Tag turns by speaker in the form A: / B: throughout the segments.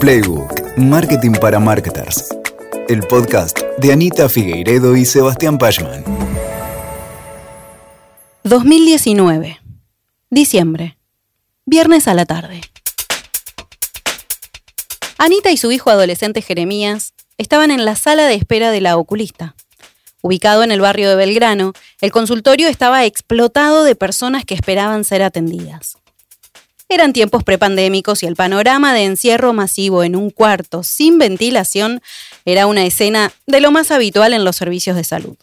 A: Playbook, Marketing para Marketers. El podcast de Anita Figueiredo y Sebastián Pachman.
B: 2019. Diciembre. Viernes a la tarde. Anita y su hijo adolescente Jeremías estaban en la sala de espera de la oculista. Ubicado en el barrio de Belgrano, el consultorio estaba explotado de personas que esperaban ser atendidas. Eran tiempos prepandémicos y el panorama de encierro masivo en un cuarto sin ventilación era una escena de lo más habitual en los servicios de salud.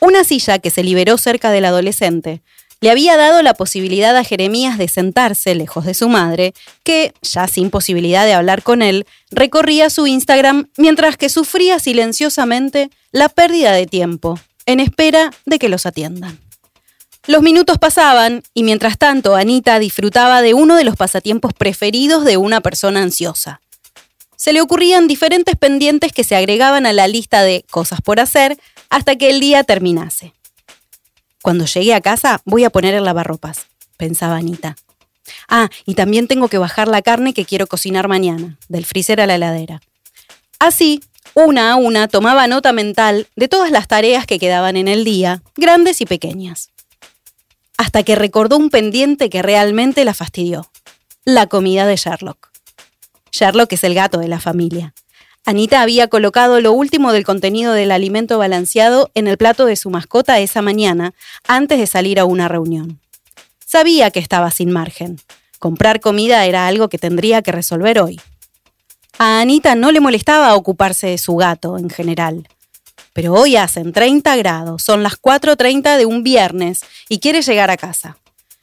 B: Una silla que se liberó cerca del adolescente le había dado la posibilidad a Jeremías de sentarse lejos de su madre, que, ya sin posibilidad de hablar con él, recorría su Instagram mientras que sufría silenciosamente la pérdida de tiempo, en espera de que los atiendan. Los minutos pasaban y mientras tanto Anita disfrutaba de uno de los pasatiempos preferidos de una persona ansiosa. Se le ocurrían diferentes pendientes que se agregaban a la lista de cosas por hacer hasta que el día terminase. Cuando llegue a casa voy a poner el lavarropas, pensaba Anita. Ah, y también tengo que bajar la carne que quiero cocinar mañana, del freezer a la heladera. Así, una a una tomaba nota mental de todas las tareas que quedaban en el día, grandes y pequeñas hasta que recordó un pendiente que realmente la fastidió. La comida de Sherlock. Sherlock es el gato de la familia. Anita había colocado lo último del contenido del alimento balanceado en el plato de su mascota esa mañana, antes de salir a una reunión. Sabía que estaba sin margen. Comprar comida era algo que tendría que resolver hoy. A Anita no le molestaba ocuparse de su gato en general. Pero hoy hacen 30 grados, son las 4.30 de un viernes y quiere llegar a casa.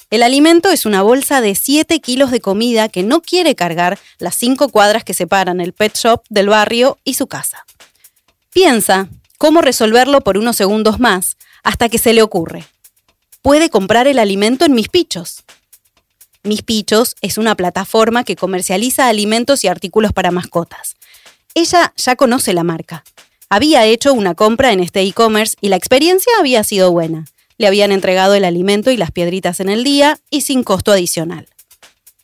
B: El alimento es una bolsa de 7 kilos de comida que no quiere cargar las 5 cuadras que separan el pet shop del barrio y su casa. Piensa cómo resolverlo por unos segundos más hasta que se le ocurre. Puede comprar el alimento en Mis Pichos. Mis Pichos es una plataforma que comercializa alimentos y artículos para mascotas. Ella ya conoce la marca había hecho una compra en este e-commerce y la experiencia había sido buena. Le habían entregado el alimento y las piedritas en el día y sin costo adicional.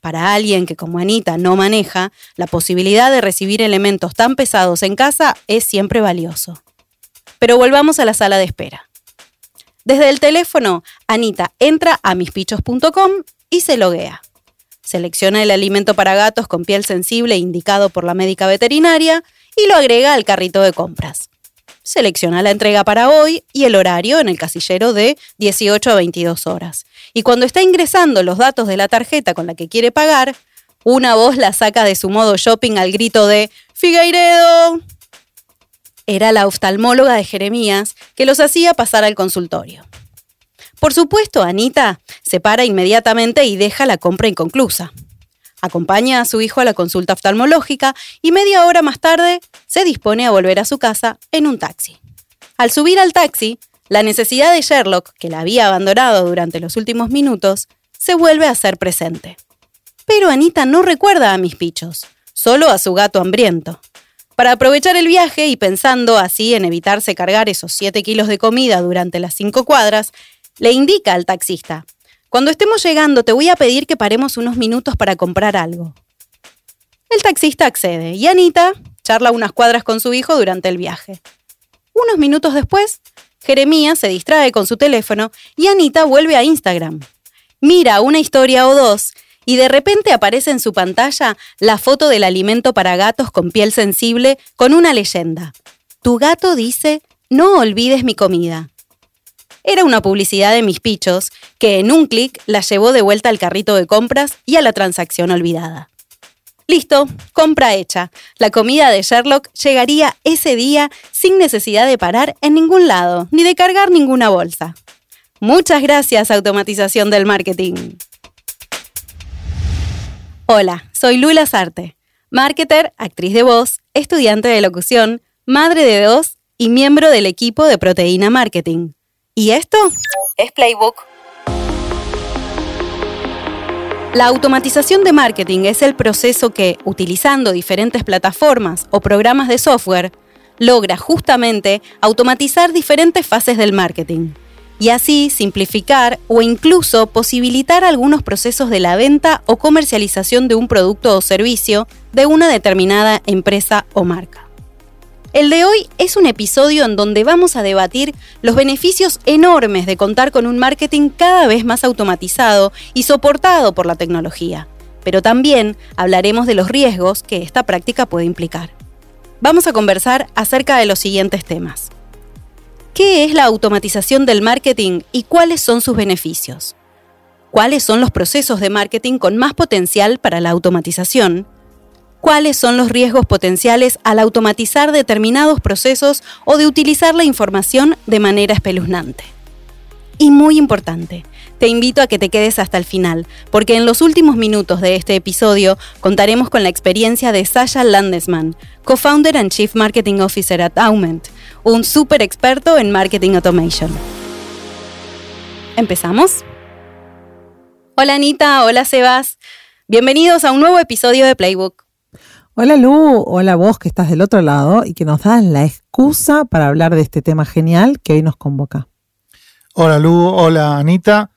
B: Para alguien que como Anita no maneja, la posibilidad de recibir elementos tan pesados en casa es siempre valioso. Pero volvamos a la sala de espera. Desde el teléfono, Anita entra a mispichos.com y se loguea. Selecciona el alimento para gatos con piel sensible indicado por la médica veterinaria y lo agrega al carrito de compras. Selecciona la entrega para hoy y el horario en el casillero de 18 a 22 horas. Y cuando está ingresando los datos de la tarjeta con la que quiere pagar, una voz la saca de su modo shopping al grito de Figueiredo. Era la oftalmóloga de Jeremías que los hacía pasar al consultorio. Por supuesto, Anita se para inmediatamente y deja la compra inconclusa. Acompaña a su hijo a la consulta oftalmológica y media hora más tarde se dispone a volver a su casa en un taxi. Al subir al taxi, la necesidad de Sherlock, que la había abandonado durante los últimos minutos, se vuelve a hacer presente. Pero Anita no recuerda a mis pichos, solo a su gato hambriento. Para aprovechar el viaje y pensando así en evitarse cargar esos 7 kilos de comida durante las 5 cuadras, le indica al taxista, cuando estemos llegando, te voy a pedir que paremos unos minutos para comprar algo. El taxista accede y Anita charla unas cuadras con su hijo durante el viaje. Unos minutos después, Jeremías se distrae con su teléfono y Anita vuelve a Instagram. Mira una historia o dos y de repente aparece en su pantalla la foto del alimento para gatos con piel sensible con una leyenda. Tu gato dice, no olvides mi comida. Era una publicidad de mis pichos que en un clic la llevó de vuelta al carrito de compras y a la transacción olvidada. Listo, compra hecha. La comida de Sherlock llegaría ese día sin necesidad de parar en ningún lado, ni de cargar ninguna bolsa. Muchas gracias, automatización del marketing. Hola, soy Lula Sarte, marketer, actriz de voz, estudiante de locución, madre de dos y miembro del equipo de Proteína Marketing. ¿Y esto? Es Playbook. La automatización de marketing es el proceso que, utilizando diferentes plataformas o programas de software, logra justamente automatizar diferentes fases del marketing. y así simplificar o incluso posibilitar algunos procesos de la venta o comercialización de un producto o servicio de una determinada empresa o marca. El de hoy es un episodio en donde vamos a debatir los beneficios enormes de contar con un marketing cada vez más automatizado y soportado por la tecnología, pero también hablaremos de los riesgos que esta práctica puede implicar. Vamos a conversar acerca de los siguientes temas. ¿Qué es la automatización del marketing y cuáles son sus beneficios? ¿Cuáles son los procesos de marketing con más potencial para la automatización? Cuáles son los riesgos potenciales al automatizar determinados procesos o de utilizar la información de manera espeluznante. Y muy importante, te invito a que te quedes hasta el final, porque en los últimos minutos de este episodio contaremos con la experiencia de Sasha Landesman, co-founder and chief marketing officer at Aument, un super experto en marketing automation. ¿Empezamos? Hola Anita, hola Sebas. Bienvenidos a un nuevo episodio de Playbook.
C: Hola Lu, hola vos que estás del otro lado y que nos das la excusa para hablar de este tema genial que hoy nos convoca.
D: Hola Lu, hola Anita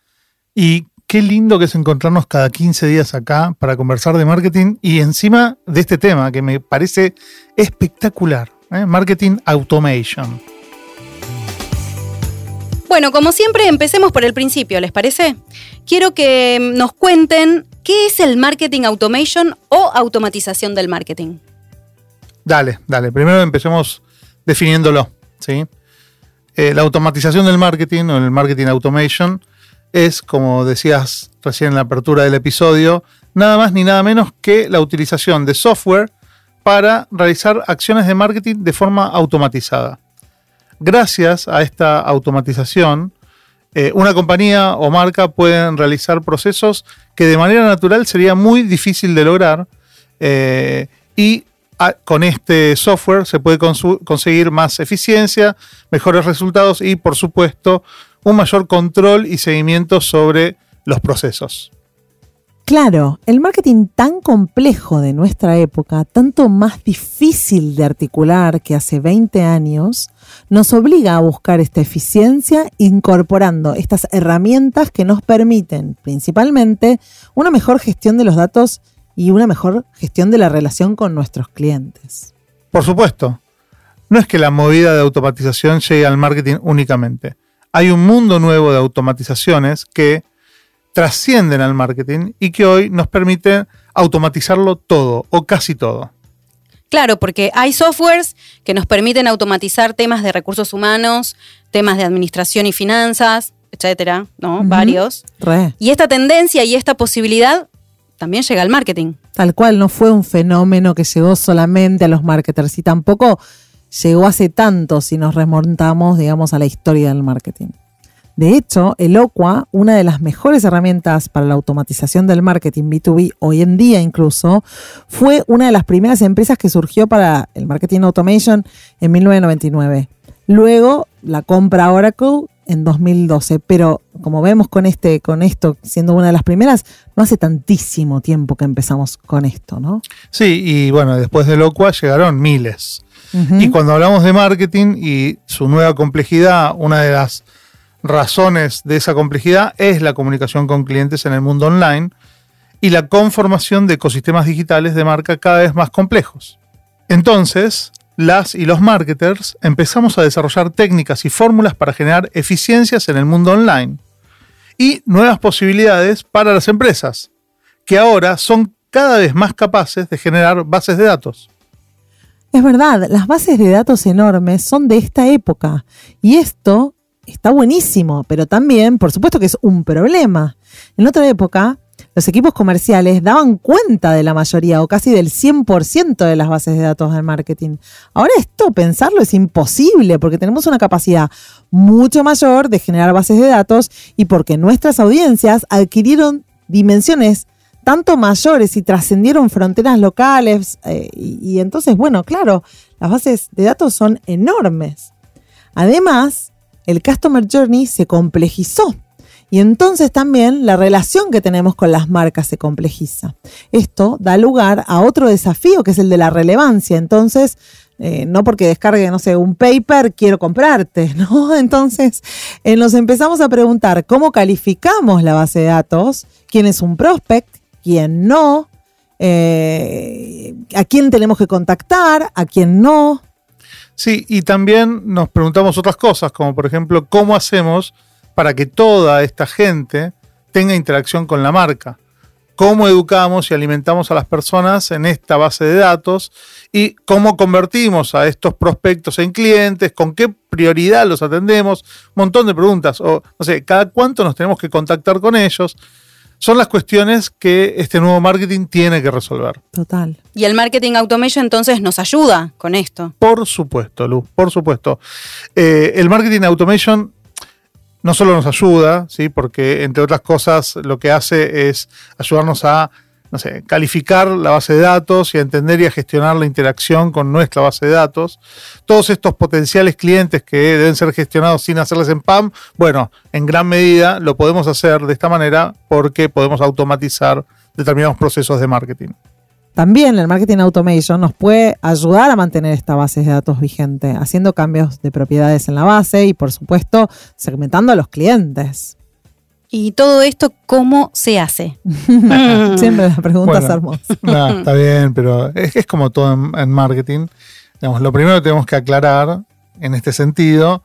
D: y qué lindo que es encontrarnos cada 15 días acá para conversar de marketing y encima de este tema que me parece espectacular, ¿eh? marketing automation.
B: Bueno, como siempre, empecemos por el principio, ¿les parece? Quiero que nos cuenten ¿Qué es el marketing automation o automatización del marketing?
D: Dale, dale. Primero empecemos definiéndolo. ¿sí? Eh, la automatización del marketing o el marketing automation es, como decías recién en la apertura del episodio, nada más ni nada menos que la utilización de software para realizar acciones de marketing de forma automatizada. Gracias a esta automatización, eh, una compañía o marca pueden realizar procesos que de manera natural sería muy difícil de lograr eh, y con este software se puede conseguir más eficiencia, mejores resultados y por supuesto un mayor control y seguimiento sobre los procesos.
C: Claro, el marketing tan complejo de nuestra época, tanto más difícil de articular que hace 20 años, nos obliga a buscar esta eficiencia incorporando estas herramientas que nos permiten principalmente una mejor gestión de los datos y una mejor gestión de la relación con nuestros clientes.
D: Por supuesto, no es que la movida de automatización llegue al marketing únicamente. Hay un mundo nuevo de automatizaciones que trascienden al marketing y que hoy nos permiten automatizarlo todo o casi todo.
B: Claro, porque hay softwares que nos permiten automatizar temas de recursos humanos, temas de administración y finanzas, etcétera, ¿no? Varios. Y esta tendencia y esta posibilidad también llega al marketing.
C: Tal cual, no fue un fenómeno que llegó solamente a los marketers y tampoco llegó hace tanto si nos remontamos, digamos, a la historia del marketing. De hecho, Eloqua, una de las mejores herramientas para la automatización del marketing B2B hoy en día incluso, fue una de las primeras empresas que surgió para el marketing automation en 1999. Luego la compra Oracle en 2012, pero como vemos con este con esto siendo una de las primeras, no hace tantísimo tiempo que empezamos con esto, ¿no?
D: Sí, y bueno, después de Eloqua llegaron miles. Y cuando hablamos de marketing y su nueva complejidad, una de las razones de esa complejidad es la comunicación con clientes en el mundo online y la conformación de ecosistemas digitales de marca cada vez más complejos. Entonces, las y los marketers empezamos a desarrollar técnicas y fórmulas para generar eficiencias en el mundo online y nuevas posibilidades para las empresas, que ahora son cada vez más capaces de generar bases de datos.
C: Es verdad, las bases de datos enormes son de esta época y esto está buenísimo, pero también, por supuesto que es un problema. En otra época, los equipos comerciales daban cuenta de la mayoría o casi del 100% de las bases de datos del marketing. Ahora esto, pensarlo es imposible porque tenemos una capacidad mucho mayor de generar bases de datos y porque nuestras audiencias adquirieron dimensiones tanto mayores y trascendieron fronteras locales. Eh, y entonces, bueno, claro, las bases de datos son enormes. Además, el Customer Journey se complejizó. Y entonces también la relación que tenemos con las marcas se complejiza. Esto da lugar a otro desafío que es el de la relevancia. Entonces, eh, no porque descargue, no sé, un paper, quiero comprarte, ¿no? Entonces, eh, nos empezamos a preguntar cómo calificamos la base de datos, quién es un prospect, quién no, eh, a quién tenemos que contactar, a quién no.
D: Sí, y también nos preguntamos otras cosas, como por ejemplo, ¿cómo hacemos para que toda esta gente tenga interacción con la marca? ¿Cómo educamos y alimentamos a las personas en esta base de datos? ¿Y cómo convertimos a estos prospectos en clientes? ¿Con qué prioridad los atendemos? Un montón de preguntas. O, no sé, ¿cada cuánto nos tenemos que contactar con ellos? Son las cuestiones que este nuevo marketing tiene que resolver.
C: Total.
B: Y el marketing automation entonces nos ayuda con esto.
D: Por supuesto, Luz, por supuesto. Eh, el marketing automation no solo nos ayuda, ¿sí? porque entre otras cosas lo que hace es ayudarnos a no sé, calificar la base de datos y a entender y a gestionar la interacción con nuestra base de datos. Todos estos potenciales clientes que deben ser gestionados sin hacerles spam, bueno, en gran medida lo podemos hacer de esta manera porque podemos automatizar determinados procesos de marketing.
C: También el marketing automation nos puede ayudar a mantener esta base de datos vigente, haciendo cambios de propiedades en la base y, por supuesto, segmentando a los clientes.
B: ¿Y todo esto cómo se hace?
C: Siempre la pregunta es
D: Bueno,
C: hermosa.
D: no, está bien, pero es, es como todo en, en marketing. Digamos, lo primero que tenemos que aclarar en este sentido,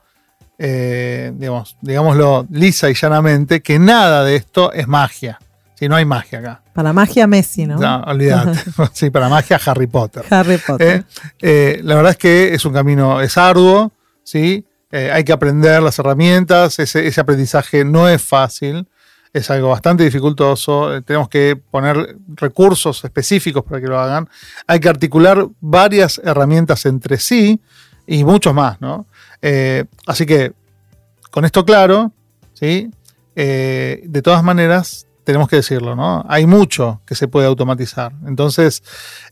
D: eh, digamos, digámoslo lisa y llanamente, que nada de esto es magia. Si no hay magia acá.
C: Para magia Messi, ¿no?
D: No, olvídate. sí, para magia Harry Potter.
C: Harry Potter.
D: Eh, eh, la verdad es que es un camino, es arduo, ¿sí? Eh, hay que aprender las herramientas, ese, aprendizaje no es fácil, es algo bastante dificultoso, eh, tenemos que poner recursos específicos para que lo hagan, hay que articular varias herramientas entre sí y muchos más, ¿no? Eh, así que, con esto claro, ¿sí? De todas maneras, tenemos que decirlo, ¿no? Hay mucho que se puede automatizar. Entonces,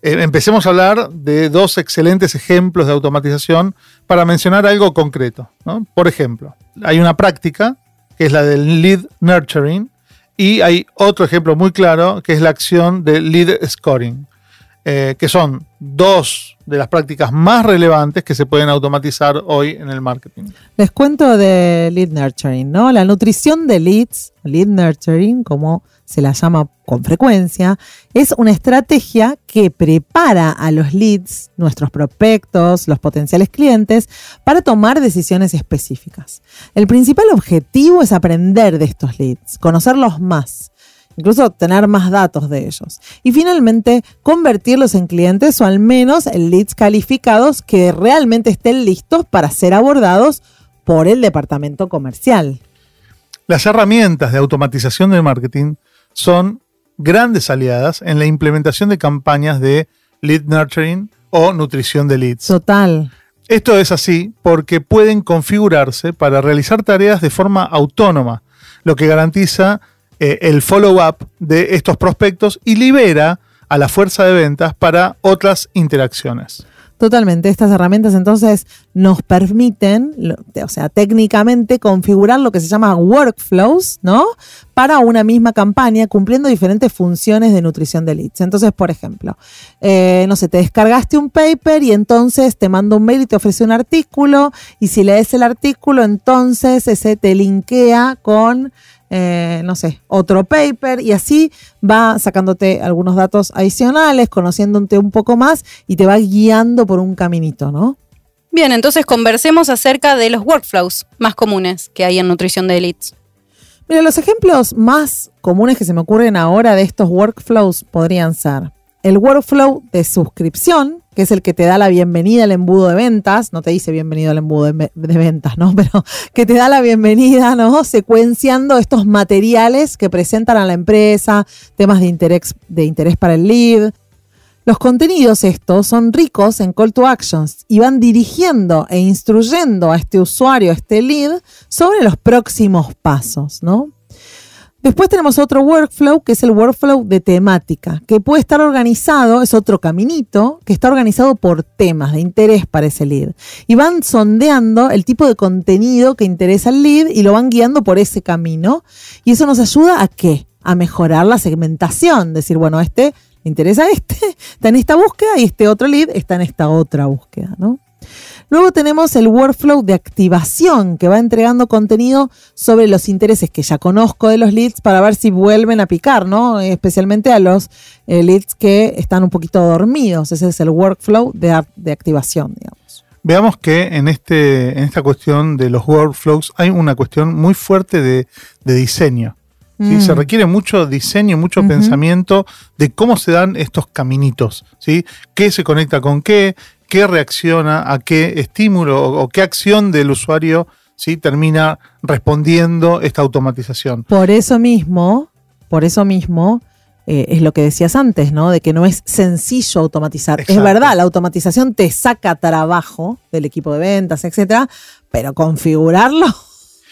D: eh, empecemos a hablar de dos excelentes ejemplos de automatización para mencionar algo concreto, ¿no? Por ejemplo, hay una práctica que es la del lead nurturing y hay otro ejemplo muy claro que es la acción de lead scoring, eh, que son dos de las prácticas más relevantes que se pueden automatizar hoy en el marketing.
C: Les cuento de lead nurturing, ¿no? La nutrición de leads, lead nurturing, como se la llama con frecuencia, es una estrategia que prepara a los leads, nuestros prospectos, los potenciales clientes, para tomar decisiones específicas. El principal objetivo es aprender de estos leads, conocerlos más, incluso tener más datos de ellos. Y finalmente, convertirlos en clientes o al menos en leads calificados que realmente estén listos para ser abordados por el departamento comercial.
D: Las herramientas de automatización del marketing son grandes aliadas en la implementación de campañas de lead nurturing o nutrición de leads.
C: Total.
D: Esto es así porque pueden configurarse para realizar tareas de forma autónoma, lo que garantiza eh, el follow-up de estos prospectos y libera a la fuerza de ventas para otras interacciones.
C: Totalmente. Estas herramientas entonces nos permiten, o sea, técnicamente configurar lo que se llama workflows, ¿no? Para una misma campaña cumpliendo diferentes funciones de nutrición de leads. Entonces, por ejemplo, eh, no sé, te descargaste un paper y entonces te manda un mail y te ofrece un artículo y si lees el artículo, entonces ese te linkea con eh, no sé, otro paper y así va sacándote algunos datos adicionales, conociéndote un poco más y te va guiando por un caminito, ¿no?
B: Bien, entonces conversemos acerca de los workflows más comunes que hay en nutrición de elites.
C: Mira, los ejemplos más comunes que se me ocurren ahora de estos workflows podrían ser el workflow de suscripción, que es el que te da la bienvenida al embudo de ventas, no te dice bienvenido al embudo de, de ventas, ¿no? Pero que te da la bienvenida, ¿no? Secuenciando estos materiales que presentan a la empresa, temas de interés, de interés para el lead. Los contenidos estos son ricos en call to actions y van dirigiendo e instruyendo a este usuario, a este lead, sobre los próximos pasos, ¿no? Después tenemos otro workflow que es el workflow de temática, que puede estar organizado, es otro caminito, que está organizado por temas de interés para ese lead. Y van sondeando el tipo de contenido que interesa al lead y lo van guiando por ese camino. Y eso nos ayuda a qué? A mejorar la segmentación, decir, bueno, este interesa este, está en esta búsqueda y este otro lead está en esta otra búsqueda, ¿no? Luego tenemos el workflow de activación que va entregando contenido sobre los intereses que ya conozco de los leads para ver si vuelven a picar, ¿no? Especialmente a los eh, leads que están un poquito dormidos. Ese es el workflow de, de activación, digamos.
D: Veamos que en, este, en esta cuestión de los workflows hay una cuestión muy fuerte de, de diseño. ¿sí?
C: Mm.
D: Se requiere mucho diseño, mucho pensamiento de cómo se dan estos caminitos. ¿sí? ¿Qué se conecta con qué? ¿Qué reacciona a qué estímulo o, o qué acción del usuario ¿sí? termina respondiendo esta automatización?
C: Por eso mismo, por eso mismo, eh, es lo que decías antes, ¿no? De que no es sencillo automatizar.
D: Exacto.
C: Es verdad, la automatización te saca trabajo del equipo de ventas, etcétera, pero configurarlo,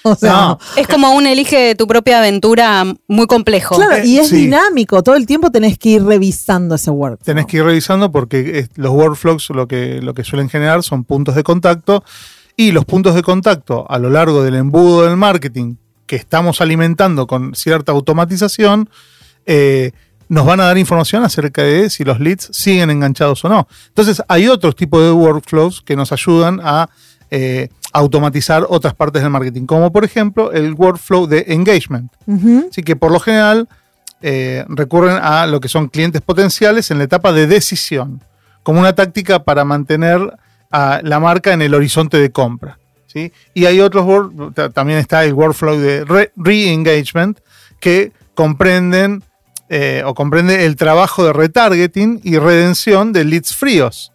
C: o sea,
D: No,
B: Es como un elige tu propia aventura muy complejo.
C: claro, y es
D: Sí.
C: dinámico, todo el tiempo tenés que ir revisando ese work.
D: Tenés que ir revisando porque los workflows lo que, lo que suelen generar son puntos de contacto y los puntos de contacto a lo largo del embudo del marketing que estamos alimentando con cierta automatización eh, nos van a dar información acerca de si los leads siguen enganchados o no. Entonces hay otros tipos de workflows que nos ayudan a eh, automatizar otras partes del marketing, como por ejemplo el workflow de engagement. Así que por lo general eh, recurren a lo que son clientes potenciales en la etapa de decisión, como una táctica para mantener a la marca en el horizonte de compra. ¿sí? Y hay otros, también está el workflow de re- re-engagement, que comprenden eh, o comprende el trabajo de retargeting y redención de leads fríos,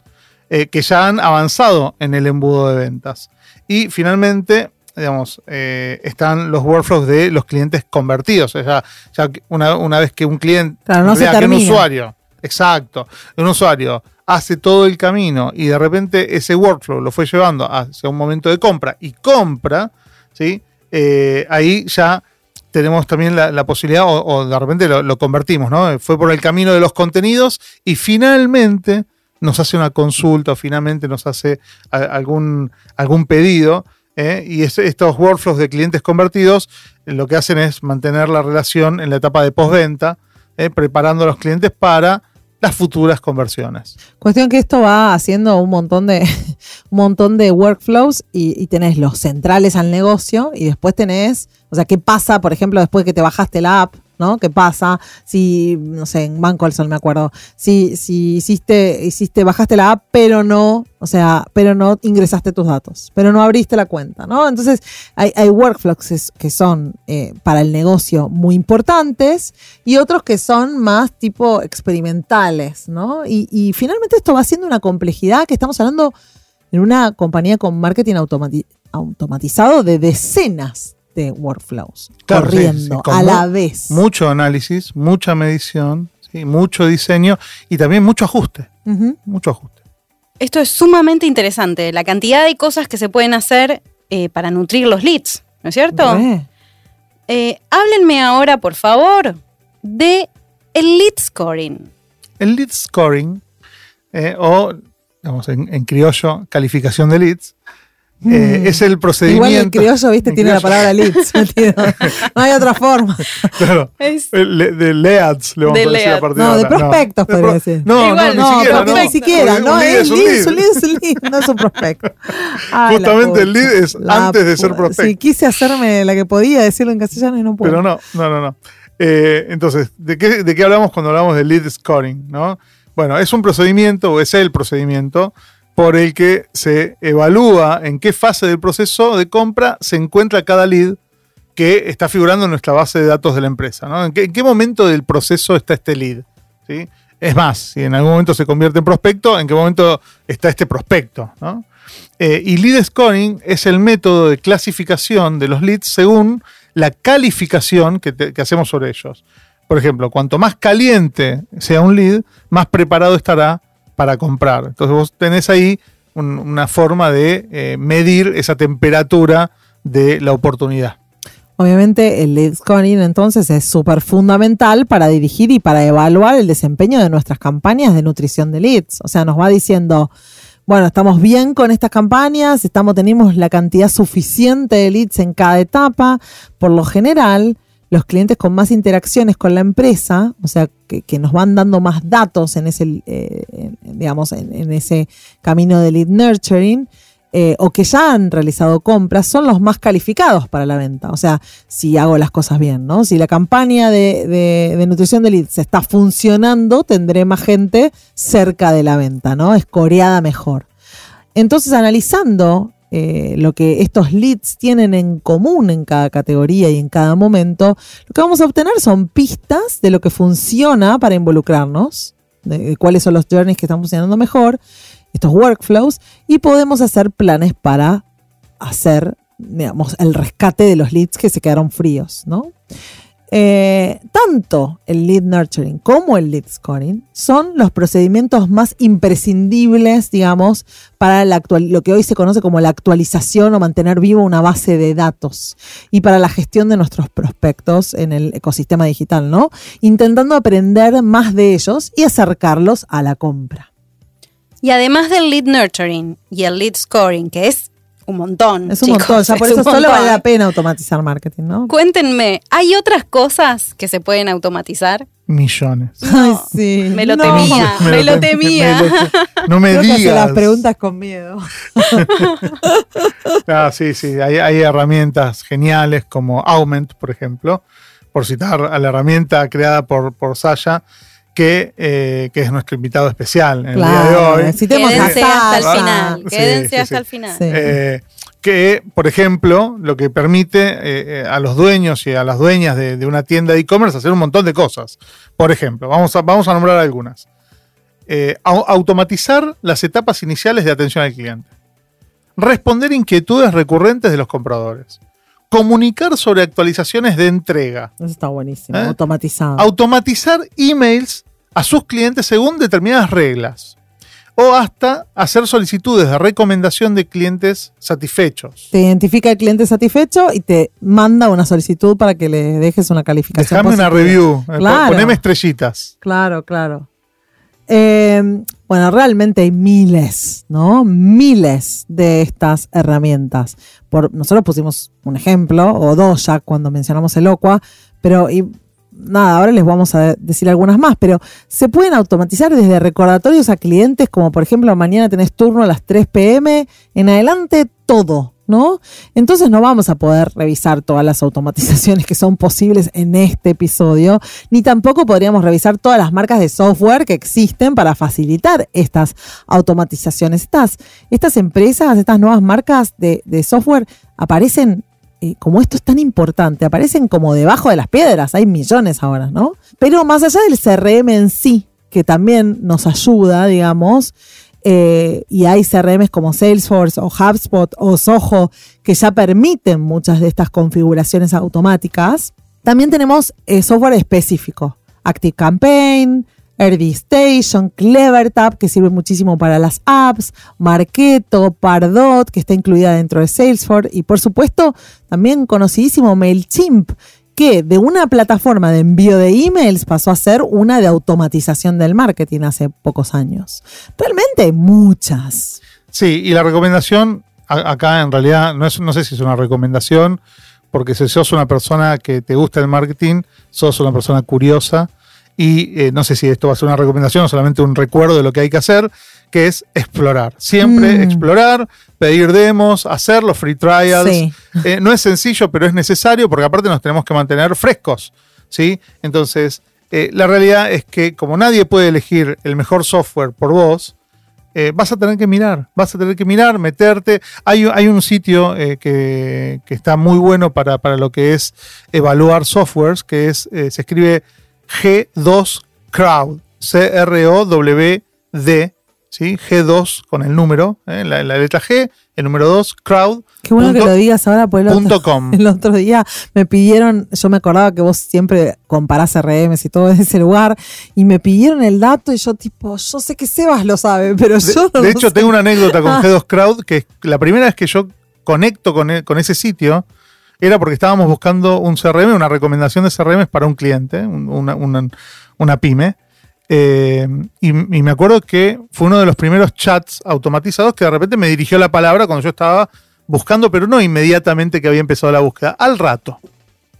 D: eh, que ya han avanzado en el embudo de ventas. Y finalmente, digamos, eh, están los workflows de los clientes convertidos. O sea, ya una, una vez que un cliente,
C: Claro, no
D: vea que un usuario, exacto, un usuario hace todo el camino y de repente ese workflow lo fue llevando hacia un momento de compra y compra, ¿sí? Eh, ahí ya tenemos también la, la posibilidad, o, o de repente lo, lo convertimos, ¿no? Fue por el camino de los contenidos y finalmente nos hace una consulta o finalmente nos hace algún, algún pedido. ¿eh? Y es- estos workflows de clientes convertidos lo que hacen es mantener la relación en la etapa de postventa, ¿eh? preparando a los clientes para las futuras conversiones.
C: Cuestión que esto va haciendo un montón de, un montón de workflows y, y tenés los centrales al negocio y después tenés, o sea, ¿qué pasa, por ejemplo, después que te bajaste la app? ¿No? ¿Qué pasa si, no sé, en Banco del Sol me acuerdo, si, si hiciste, hiciste, bajaste la app, pero no, o sea, pero no ingresaste tus datos, pero no abriste la cuenta, ¿no? Entonces, hay, hay workflows que que son eh, para el negocio muy importantes y otros que son más tipo experimentales, ¿no? Y, finalmente esto va siendo una complejidad que estamos hablando en una compañía con marketing automati- automatizado de decenas de workflows
D: Claro,
C: corriendo
D: sí,
C: a la vez.
D: Mucho análisis, mucha medición, ¿sí? mucho diseño y también mucho ajuste. Mucho ajuste.
B: Esto es sumamente interesante, la cantidad de cosas que se pueden hacer eh, para nutrir los leads, ¿no es cierto? Eh, háblenme ahora, por favor, de el lead scoring.
D: El lead scoring, eh, o digamos, en, en criollo, calificación de leads, eh,
C: Mm.
D: es el procedimiento.
C: Igual el criollo, viste,
D: En
C: tiene la palabra leads metido. No hay otra forma.
D: claro.
B: Es-
D: El le- de leads, le vamos
B: De
D: a decir a partir
C: No, de
D: ahora.
C: prospectos,
D: De
C: podría
D: pro-
C: decir.
D: No,
B: Igual,
D: no,
B: no,
D: ni siquiera.
C: porque
D: no.
C: ni siquiera, no, es
D: un
C: lead,
D: lead.
C: es un lead, es un lead, no es un prospecto. Ay,
D: Justamente el
C: pucha.
D: lead es
C: La
D: antes de ser prospecto.
C: Sí, quise hacerme la que podía decirlo en castellano y no puedo.
D: Pero no, no, no, no. Eh, entonces, ¿de qué, ¿de qué hablamos cuando hablamos de lead scoring? ¿no? Bueno, es un procedimiento, o es el procedimiento, por el que se evalúa en qué fase del proceso de compra se encuentra cada lead que está figurando en nuestra base de datos de la empresa. ¿no? ¿En, qué, en qué momento del proceso está este lead? Es más, si en algún momento se convierte en prospecto, ¿en qué momento está este prospecto? Eh, y lead scoring es el método de clasificación de los leads según la calificación que hacemos sobre ellos. Por ejemplo, cuanto más caliente sea un lead, más preparado estará para comprar. Entonces vos tenés ahí un- una forma de eh, medir esa temperatura de la oportunidad.
C: Obviamente el lead scoring entonces es súper fundamental para dirigir y para evaluar el desempeño de nuestras campañas de nutrición de leads. O sea, nos va diciendo, bueno, estamos bien con estas campañas, estamos, tenemos la cantidad suficiente de leads en cada etapa. Por lo general, los clientes con más interacciones con la empresa, o sea, que, nos van dando más datos en ese, eh, digamos, en, ese camino de lead nurturing, eh, o que ya han realizado compras, son los más calificados para la venta. O sea, si hago las cosas bien, ¿no? Si la campaña de, de- de nutrición de leads está funcionando, tendré más gente cerca de la venta, ¿no? Escoreada mejor. Entonces, analizando eh, lo que estos leads tienen en común en cada categoría y en cada momento, lo que vamos a obtener son pistas de lo que funciona para involucrarnos, de, de cuáles son los journeys que están funcionando mejor, estos workflows, y podemos hacer planes para hacer, digamos, el rescate de los leads que se quedaron fríos, ¿no? Eh, tanto el lead nurturing como el lead scoring son los procedimientos más imprescindibles, digamos, para lo que hoy se conoce como la actualización o mantener viva una base de datos y para la gestión de nuestros prospectos en el ecosistema digital, ¿no? Intentando aprender más de ellos y acercarlos a la compra.
B: Y además del lead nurturing y el lead scoring, que es un montón.
C: Es un
B: chicos,
C: montón, ya por
B: es
C: eso solo
B: montón.
C: vale la pena automatizar marketing, ¿no?
B: Cuéntenme, ¿hay otras cosas que se pueden automatizar?
D: Millones.
C: Ay, sí.
B: Me lo
C: No.
B: temía, me lo
D: tem-
B: temía.
D: me lo te- no me
C: Creo que hace
D: digas.
C: las preguntas con miedo.
D: Ah, sí, sí. Hay, hay herramientas geniales como Aument, por ejemplo, por citar a la herramienta creada por, por Sasha, que, eh, que es nuestro invitado especial en el día de hoy.
C: necesitemos
B: Quédense hasta el final. Quédense
D: sí,
B: hasta
D: sí.
B: el final.
C: Sí.
D: Eh, que, por ejemplo, lo que permite eh, eh, a los dueños y a las dueñas de, de una tienda de e-commerce hacer un montón de cosas. Por ejemplo, vamos a, vamos a nombrar algunas. Eh, au- automatizar las etapas iniciales de atención al cliente. Responder inquietudes recurrentes de los compradores. Comunicar sobre actualizaciones de entrega.
C: Eso está buenísimo,
D: ¿Eh?
C: automatizado.
D: Automatizar emails a sus clientes según determinadas reglas. O hasta hacer solicitudes de recomendación de clientes satisfechos.
C: te identifica el cliente satisfecho y te manda una solicitud para que le dejes una calificación.
D: Déjame una review. eh,
C: Claro.
D: Poneme estrellitas.
C: Claro, claro. Eh, bueno, realmente hay miles, ¿no? Miles de estas herramientas. Por, nosotros pusimos un ejemplo, o dos ya cuando mencionamos el Oqua, pero y, nada, ahora les vamos a decir algunas más, pero se pueden automatizar desde recordatorios a clientes, como por ejemplo, mañana tenés turno a las 3 pm, en adelante todo, ¿no? Entonces no vamos a poder revisar todas las automatizaciones que son posibles en este episodio, ni tampoco podríamos revisar todas las marcas de software que existen para facilitar estas automatizaciones. Estas, estas empresas, estas nuevas marcas de, software aparecen eh, como esto es tan importante, aparecen como debajo de las piedras, hay millones ahora, ¿no? Pero más allá del CRM en sí, que también nos ayuda, digamos, eh, y hay CRMs como Salesforce o HubSpot o Soho que ya permiten muchas de estas configuraciones automáticas. También tenemos eh, software específico, ActiveCampaign, RD Station, CleverTap, que sirve muchísimo para las apps, Marketo, Pardot, que está incluida dentro de Salesforce, y por supuesto también conocidísimo MailChimp, de una plataforma de envío de emails pasó a ser una de automatización del marketing hace pocos años. Realmente muchas.
D: Sí, y la recomendación acá en realidad no, es, no sé si es una recomendación, porque si sos una persona que te gusta el marketing, sos una persona curiosa. Y eh, no sé si esto va a ser una recomendación o solamente un recuerdo de lo que hay que hacer, que es explorar. Siempre
C: Mm.
D: explorar, pedir demos, hacer los free trials.
C: Sí.
D: Eh, no es sencillo, pero es necesario porque aparte nos tenemos que mantener frescos. ¿sí? Entonces, eh, la realidad es que como nadie puede elegir el mejor software por vos, eh, vas a tener que mirar, vas a tener que mirar, meterte. Hay, hay un sitio eh, que, que está muy bueno para, para lo que es evaluar softwares, que es, eh, se escribe G2 Crowd, C-R-O-W-D, ¿sí? G2 con el número, eh, la, la letra G, el número 2, Crowd.
C: Qué bueno que lo digas ahora, por el otro,
D: com.
C: el otro día me pidieron, yo me acordaba que vos siempre comparás RMs y todo en ese lugar, y me pidieron el dato y yo tipo, yo sé que Sebas lo sabe, pero
D: De,
C: yo no
D: de
C: lo
D: hecho,
C: sé.
D: tengo una anécdota con
C: Ah.
D: G2 Crowd, que es la primera vez que yo conecto con, e- con ese sitio era porque estábamos buscando un CRM, una recomendación de CRM para un cliente, un- una, una- una pyme. Eh, y, y me acuerdo que fue uno de los primeros chats automatizados que de repente me dirigió la palabra cuando yo estaba buscando, pero no inmediatamente que había empezado la búsqueda, al rato.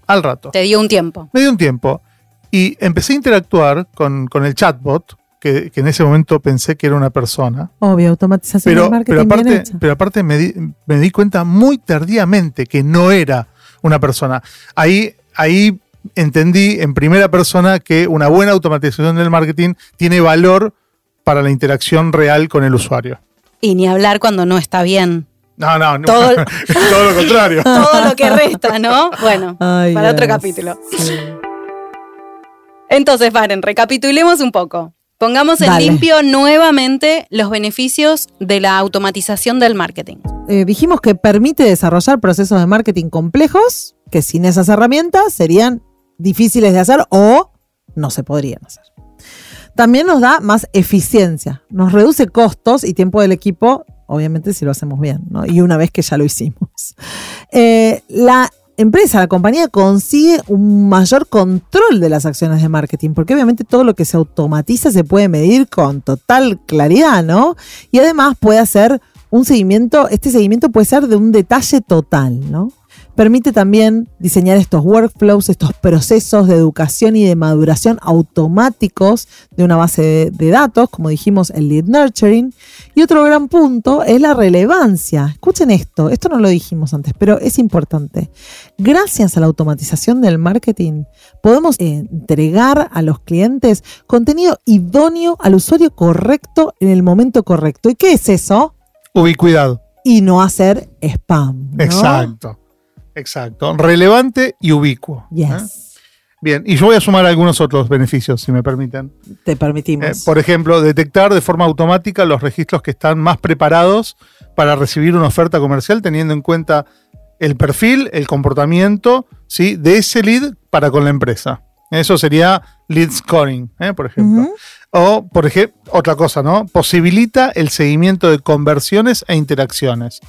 D: al rato.
B: Te dio un tiempo.
D: Me dio un tiempo. Y empecé a interactuar con, con el chatbot, que, que en ese momento pensé que era una persona.
C: Obvio, automatización
D: Pero,
C: del marketing
D: pero
C: bien
D: aparte,
C: hecha.
D: pero aparte me, di, me di cuenta muy tardíamente que no era una persona. Ahí, ahí entendí en primera persona que una buena automatización del marketing tiene valor para la interacción real con el usuario.
B: Y ni hablar cuando no está bien.
D: No, no, no.
B: Todo-
D: todo lo contrario.
B: Todo lo que resta, ¿no? Bueno,
C: Ay,
B: para otro
C: Dios.
B: capítulo.
C: Sí.
B: Entonces, Varen, recapitulemos un poco. Pongamos en
C: Dale.
B: limpio nuevamente los beneficios de la automatización del marketing.
C: Eh, dijimos que permite desarrollar procesos de marketing complejos que sin esas herramientas serían difíciles de hacer o no se podrían hacer. También nos da más eficiencia, nos reduce costos y tiempo del equipo, obviamente si lo hacemos bien, ¿no? y una vez que ya lo hicimos. Eh, la empresa, la compañía consigue un mayor control de las acciones de marketing, porque obviamente todo lo que se automatiza se puede medir con total claridad, ¿no? Y además puede hacer un seguimiento, este seguimiento puede ser de un detalle total, ¿no? Permite también diseñar estos workflows, estos procesos de educación y de maduración automáticos de una base de, de datos, como dijimos, el lead nurturing. Y otro gran punto es la relevancia. Escuchen esto, esto no lo dijimos antes, pero es importante. Gracias a la automatización del marketing, podemos entregar a los clientes contenido idóneo al usuario correcto en el momento correcto. ¿Y qué es eso?
D: Ubicuidad.
C: Y no hacer spam. ¿no?
D: Exacto. Exacto. Relevante y ubicuo. ¿eh?
C: Yes.
D: Bien, y yo voy a sumar algunos otros beneficios, si me permiten.
C: Te permitimos.
D: Eh, por ejemplo, detectar de forma automática los registros que están más preparados para recibir una oferta comercial, teniendo en cuenta el perfil, el comportamiento ¿sí? de ese lead para con la empresa. Eso sería lead scoring, ¿eh? por ejemplo. O, por ejemplo, otra cosa, ¿no? Posibilita el seguimiento de conversiones e interacciones,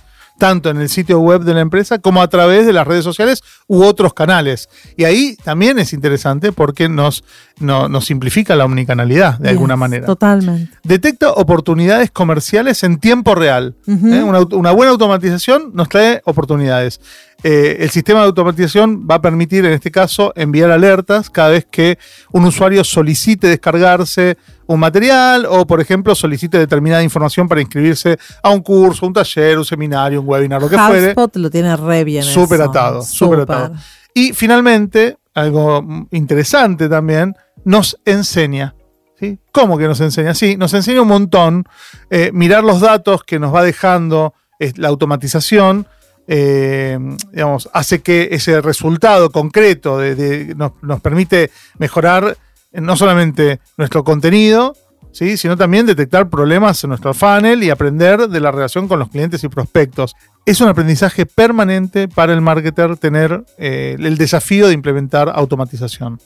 D: tanto en el sitio web de la empresa como a través de las redes sociales u otros canales. Y ahí también es interesante porque nos, no- nos simplifica la omnicanalidad de alguna manera.
C: Totalmente.
D: Detecta oportunidades comerciales en tiempo real. ¿eh? Una, buena automatización nos trae oportunidades. Eh, el sistema de automatización va a permitir, en este caso, enviar alertas cada vez que un usuario solicite descargarse un material o, por ejemplo, solicite determinada información para inscribirse a un curso, un taller, un seminario, un webinar, lo que fuere.
C: HubSpot lo tiene re bien.
D: Súper atado, súper atado. Y finalmente, algo interesante también, nos enseña. ¿sí? ¿Cómo que nos enseña? Sí, nos enseña un montón. eh, mirar los datos que nos va dejando eh, la automatización. eh, digamos, hace que ese resultado concreto nos, nos permite mejorar no solamente nuestro contenido, ¿sí? sino también detectar problemas en nuestro funnel y aprender de la relación con los clientes y prospectos. Es un aprendizaje permanente para el marketer tener el desafío de implementar automatización.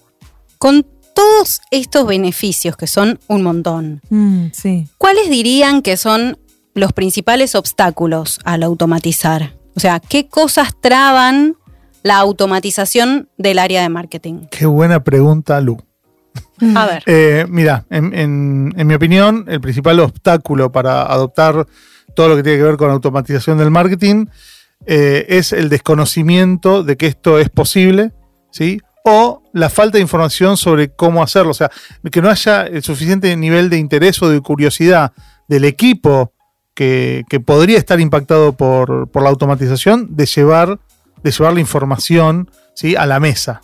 B: Con todos estos beneficios, que son un montón,
C: Mm, sí.
B: ¿cuáles dirían que son los principales obstáculos al automatizar? O sea, ¿qué cosas traban la automatización del área de marketing?
D: Qué buena pregunta, Lu.
B: A ver.
D: Eh, mira, en, en- en mi opinión, el principal obstáculo para adoptar todo lo que tiene que ver con automatización del marketing eh, es el desconocimiento de que esto es posible, ¿sí? O la falta de información sobre cómo hacerlo. O sea, que no haya el suficiente nivel de interés o de curiosidad del equipo que, que podría estar impactado por, por la automatización de llevar, de llevar la información ¿sí? a la mesa.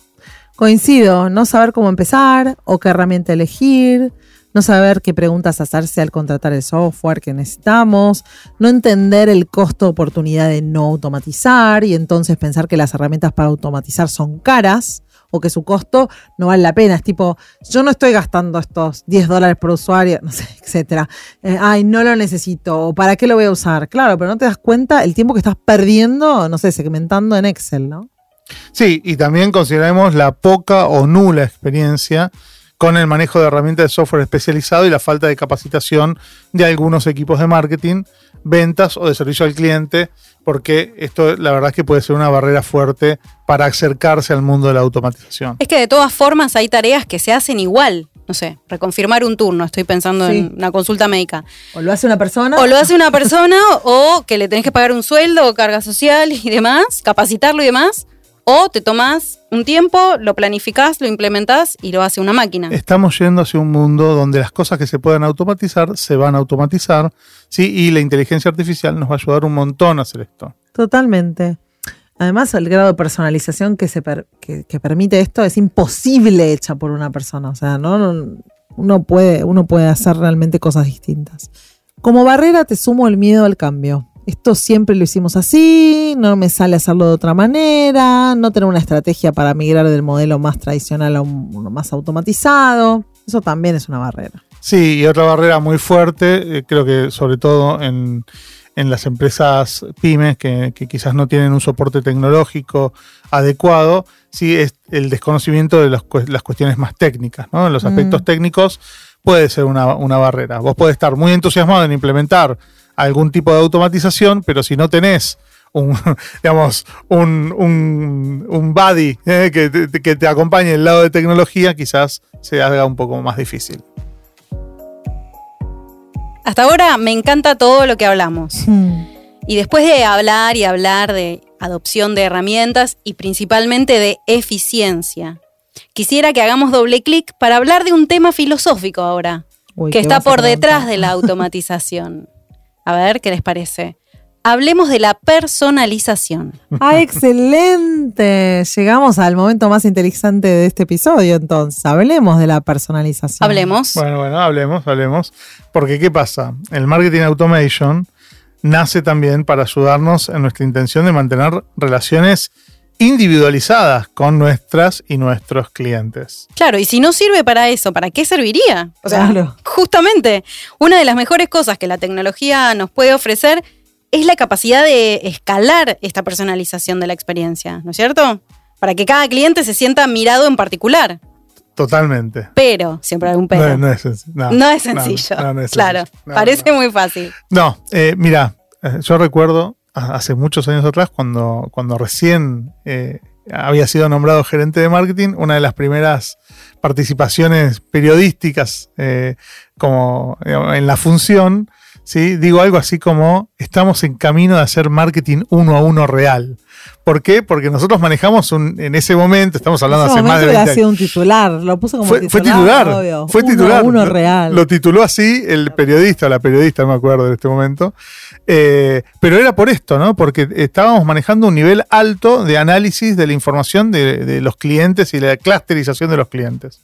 C: Coincido, no saber cómo empezar o qué herramienta elegir, no saber qué preguntas hacerse al contratar el software que necesitamos, no entender el costo oportunidad de no automatizar y entonces pensar que las herramientas para automatizar son caras o que su costo no vale la pena. Es tipo, yo no estoy gastando estos 10 dólares por usuario, no sé, etcétera. Eh, ay, no lo necesito, para qué lo voy a usar. Claro, pero no te das cuenta el tiempo que estás perdiendo, no sé, segmentando en Excel, ¿no?
D: Sí, y también consideremos la poca o nula experiencia con el manejo de herramientas de software especializado y la falta de capacitación de algunos equipos de marketing, ventas o de servicio al cliente, porque esto la verdad es que puede ser una barrera fuerte para acercarse al mundo de la automatización.
B: Es que de todas formas hay tareas que se hacen igual. No sé, reconfirmar un turno, estoy pensando
C: Sí.
B: en una consulta médica.
C: O lo hace una persona.
B: O lo hace una persona o que le tenés que pagar un sueldo o carga social y demás, capacitarlo y demás. O te tomás un tiempo, lo planificás, lo implementás y lo hace una máquina.
D: Estamos yendo hacia un mundo donde las cosas que se puedan automatizar se van a automatizar, ¿sí? Y la inteligencia artificial nos va a ayudar un montón a hacer esto.
C: Totalmente. Además, el grado de personalización que, se per- que, que permite esto es imposible hecha por una persona. O sea, no, no- uno, puede, uno puede hacer realmente cosas distintas. Como barrera te sumo el miedo al cambio. Esto siempre lo hicimos así, no me sale hacerlo de otra manera, no tener una estrategia para migrar del modelo más tradicional a un- uno más automatizado. Eso también es una barrera.
D: Sí, y otra barrera muy fuerte, eh, creo que sobre todo en, en las empresas pymes que, que quizás no tienen un soporte tecnológico adecuado, sí es el desconocimiento de los las cuestiones más técnicas, ¿no? Los aspectos
C: Mm.
D: técnicos puede ser una, una barrera. Vos podés estar muy entusiasmado en implementar algún tipo de automatización, pero si no tenés un, digamos, un, un, un buddy eh, que, te, que te acompañe del lado de tecnología, quizás se haga un poco más difícil.
B: Hasta ahora me encanta todo lo que hablamos. Y después de hablar y hablar de adopción de herramientas y principalmente de eficiencia, quisiera que hagamos doble clic para hablar de un tema filosófico ahora,
C: Uy,
B: que
C: ¿qué
B: está por detrás de la automatización. A ver, ¿qué les parece? Hablemos de la personalización.
C: ¡Ah, excelente! Llegamos al momento más interesante de este episodio, entonces. Hablemos de la personalización.
B: Hablemos.
D: Bueno, bueno, hablemos, hablemos. Porque, ¿qué pasa? El marketing automation nace también para ayudarnos en nuestra intención de mantener relaciones individualizadas con nuestras y nuestros clientes.
B: Claro, y si no sirve para eso, ¿para qué serviría? O sea,
C: Claro.
B: justamente, una de las mejores cosas que la tecnología nos puede ofrecer es la capacidad de escalar esta personalización de la experiencia, ¿no es cierto? Para que cada cliente se sienta mirado en particular.
D: Totalmente.
B: Pero, siempre hay un pero.
D: No, no es sencillo. No,
B: No es sencillo.
D: no, no es
B: claro,
D: sencillo.
B: Parece
D: no.
B: muy fácil.
D: No, eh, mira, eh, yo recuerdo hace muchos años atrás, cuando, cuando recién eh, había sido nombrado gerente de marketing, una de las primeras participaciones periodísticas eh, como en la función, ¿sí? digo algo así como estamos en camino de hacer marketing uno a uno real. ¿Por qué? Porque nosotros manejamos un, en ese momento, estamos hablando
C: En ese
D: hace más de
C: momento
D: 20
C: hubiera
D: años.
C: sido un titular, lo puso como
D: Fue,
C: titular.
D: fue titular,
C: obvio.
D: fue
C: Uno-
D: titular.
C: Uno,
D: Lo-
C: real.
D: Lo tituló así el periodista, la periodista, no me acuerdo de este momento. Eh, pero era por esto, ¿no? Porque estábamos manejando un nivel alto de análisis de la información de, de los clientes y la clusterización de los clientes.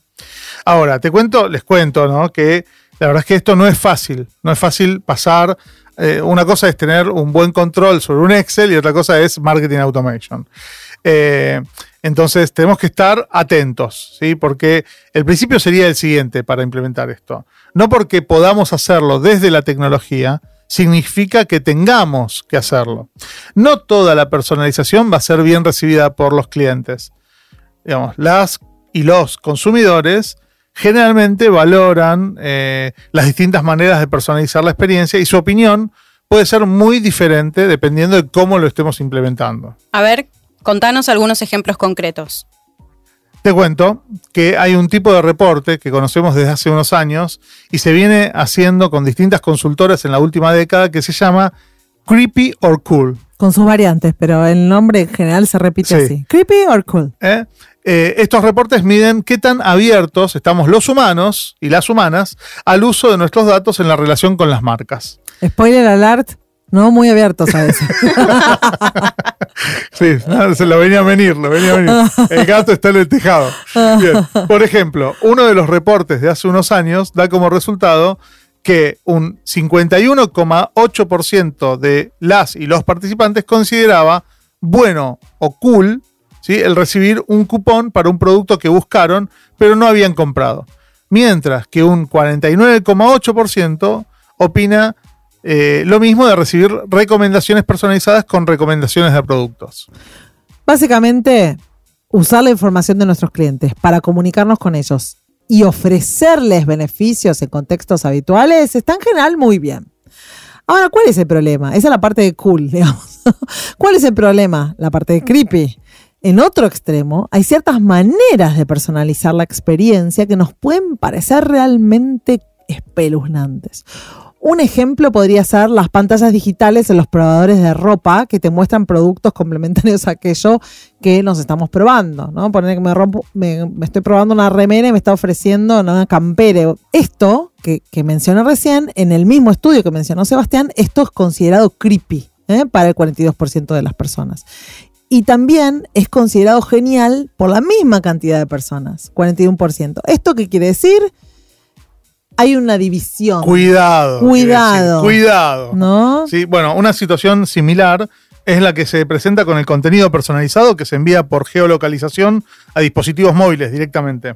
D: Ahora, te cuento, les cuento, ¿no? Que la verdad es que esto no es fácil. No es fácil pasar. eh, una cosa es tener un buen control sobre un Excel y otra cosa es marketing automation. Eh, entonces tenemos que estar atentos, ¿sí? Porque el principio sería el siguiente para implementar esto. No porque podamos hacerlo desde la tecnología, significa que tengamos que hacerlo. No toda la personalización va a ser bien recibida por los clientes. Digamos, las y los consumidores generalmente valoran eh, las distintas maneras de personalizar la experiencia y su opinión puede ser muy diferente dependiendo de cómo lo estemos implementando.
B: A ver, contanos algunos ejemplos concretos.
D: Te cuento que hay un tipo de reporte que conocemos desde hace unos años y se viene haciendo con distintas consultoras en la última década que se llama Creepy or Cool.
C: Con sus variantes, pero el nombre en general se repite
D: Sí.
C: así. Creepy or cool.
D: ¿eh? Eh, estos reportes miden qué tan abiertos estamos los humanos y las humanas al uso de nuestros datos en la relación con las marcas.
C: Spoiler alert, no muy abiertos a veces.
D: Sí, no, se lo venía a venir, lo venía a venir. El gato está en el tejado. Bien. Por ejemplo, uno de los reportes de hace unos años da como resultado que un 51,8% de las y los participantes consideraba bueno o cool el recibir un cupón para un producto que buscaron pero no habían comprado. Mientras que un 49,8% opina eh, lo mismo de recibir recomendaciones personalizadas con recomendaciones de productos.
C: Básicamente, usar la información de nuestros clientes para comunicarnos con ellos y ofrecerles beneficios en contextos habituales está en general muy bien. Ahora, ¿cuál es el problema? Esa es la parte de cool, digamos. ¿Cuál es el problema? La parte de creepy. En otro extremo, hay ciertas maneras de personalizar la experiencia que nos pueden parecer realmente espeluznantes. Un ejemplo podría ser las pantallas digitales en los probadores de ropa que te muestran productos complementarios a aquello que nos estamos probando, ¿no? Poner que me, rompo, me, estoy probando una remera y me está ofreciendo una campere. Esto que, que mencioné recién, en el mismo estudio que mencionó Sebastián, esto es considerado creepy ¿eh? para el 42% de las personas. Y también es considerado genial por la misma cantidad de personas, 41%. ¿Esto qué quiere decir? Hay una división.
D: Cuidado.
C: Cuidado.
D: Cuidado.
C: ¿No?
D: Sí, bueno, una situación similar es la que se presenta con el contenido personalizado que se envía por geolocalización a dispositivos móviles directamente.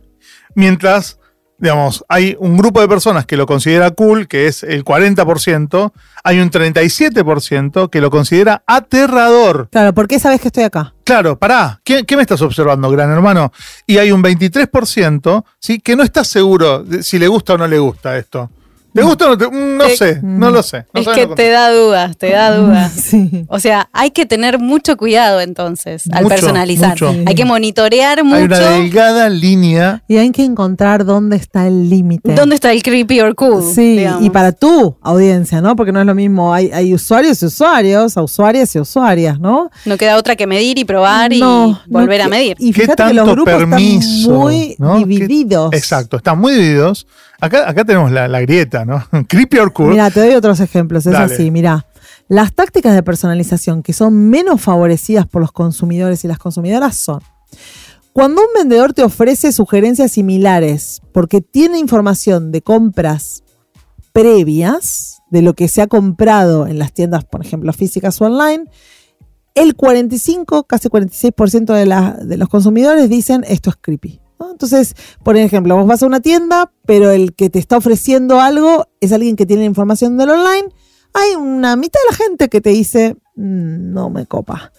D: Mientras, digamos, hay un grupo de personas que lo considera cool, que es el 40%, hay un 37% que lo considera aterrador.
C: Claro, ¿por qué sabes que estoy acá?
D: Claro, pará, ¿qué, qué me estás observando, gran hermano? Y hay un 23%, ¿sí? Que no está seguro de si le gusta o no le gusta esto. ¿Te gusta o no te mm, No sé, no lo sé. no
B: es que te da dudas, te da dudas.
C: Sí.
B: O sea, hay que tener mucho cuidado entonces al
D: Mucho,
B: personalizar.
D: mucho.
B: Hay que monitorear
D: Hay
B: mucho
D: una delgada línea.
C: Y hay que encontrar dónde está el límite.
B: dónde está el creepy or cool.
C: Sí,
B: digamos.
C: y para tu audiencia, ¿no? Porque no es lo mismo, hay, hay usuarios y usuarios, a usuarias y usuarias, ¿no?
B: No queda otra que medir y probar y volver
C: no
B: a medir.
C: Y
D: ¿Qué
C: fíjate que los
D: tanto
C: grupos
D: permiso?
C: están muy
D: ¿no? ¿Qué-
C: divididos.
D: Exacto, están muy divididos. Acá, acá tenemos la, la grieta, ¿no? Creepy or cool.
C: Mira, te doy otros ejemplos, es
D: Dale.
C: así, mira. Las tácticas de personalización que son menos favorecidas por los consumidores y las consumidoras son cuando un vendedor te ofrece sugerencias similares porque tiene información de compras previas de lo que se ha comprado en las tiendas, por ejemplo, físicas o online, el 45, casi 46% de, la- de los consumidores dicen esto es creepy. Entonces, por ejemplo, vos vas a una tienda, pero el que te está ofreciendo algo es alguien que tiene información del online. Hay una mitad de la gente que te dice, "Mm, no me copa.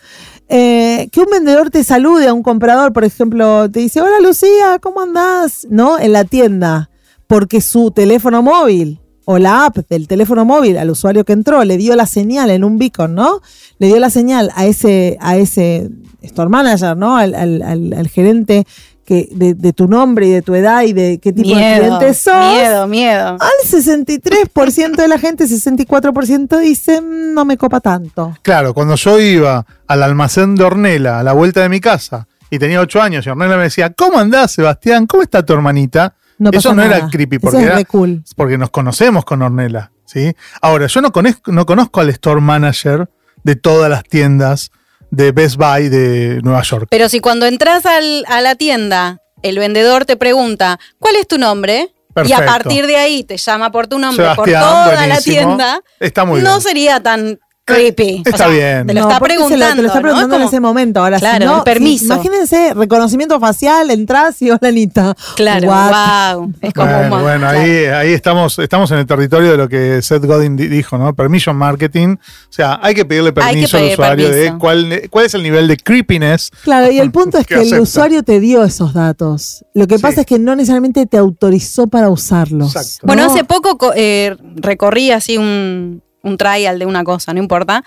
C: Eh, que un vendedor te salude a un comprador, por ejemplo, te dice, hola Lucía, ¿cómo andás? ¿No? En la tienda, porque su teléfono móvil o la app del teléfono móvil al usuario que entró le dio la señal en un beacon, ¿no? Le dio la señal a ese, a ese store manager, ¿no? Al- al gerente que, de, de tu nombre y de tu edad y de qué tipo de
B: Miedo,
C: cliente sos.
B: miedo, miedo.
C: Al 63% de la gente, 64% dice, "Mm, no me copa tanto.
D: Claro, cuando yo iba al almacén de Ornella a la vuelta de mi casa y tenía 8 años y Ornella me decía, ¿cómo andás, Sebastián? ¿Cómo está tu hermanita?
C: No
D: Eso no
C: nada.
D: era creepy
C: Eso
D: porque,
C: es
D: era-
C: cool.
D: porque nos conocemos con Ornella. ¿sí? Ahora, yo no conozco, no conozco al store manager de todas las tiendas de Best Buy de Nueva York.
B: Pero si cuando entras al- a la tienda, el vendedor te pregunta, ¿cuál es tu nombre? Y a partir de ahí te llama por tu nombre
D: Sebastián,
B: por toda la tienda,
D: Está muy
B: no
D: bien.
B: sería tan creepy.
D: está bien.
B: Te lo
C: No,
B: está preguntando.
C: te lo está preguntando en
B: como-
C: ese momento. Ahora,
B: Claro,
C: si no,
B: permiso.
C: si- imagínense, reconocimiento facial, entras y hola Anita.
B: Claro,
C: What?
B: wow. Es como
D: Bueno, bueno,
B: claro.
D: ahí, ahí estamos, estamos en el territorio de lo que Seth Godin di- dijo, ¿no? Permission marketing. O sea, hay que pedirle
B: que
D: permiso al usuario de cuál, cuál es el nivel de creepiness.
C: Claro, y el punto es
D: Que
C: que el usuario te dio esos datos. Lo que
D: Sí.
C: pasa es que no necesariamente te autorizó para usarlos.
D: Exacto.
B: Bueno,
C: ¿no?
B: hace poco co- eh, recorrí así un, un trial de una cosa, no importa.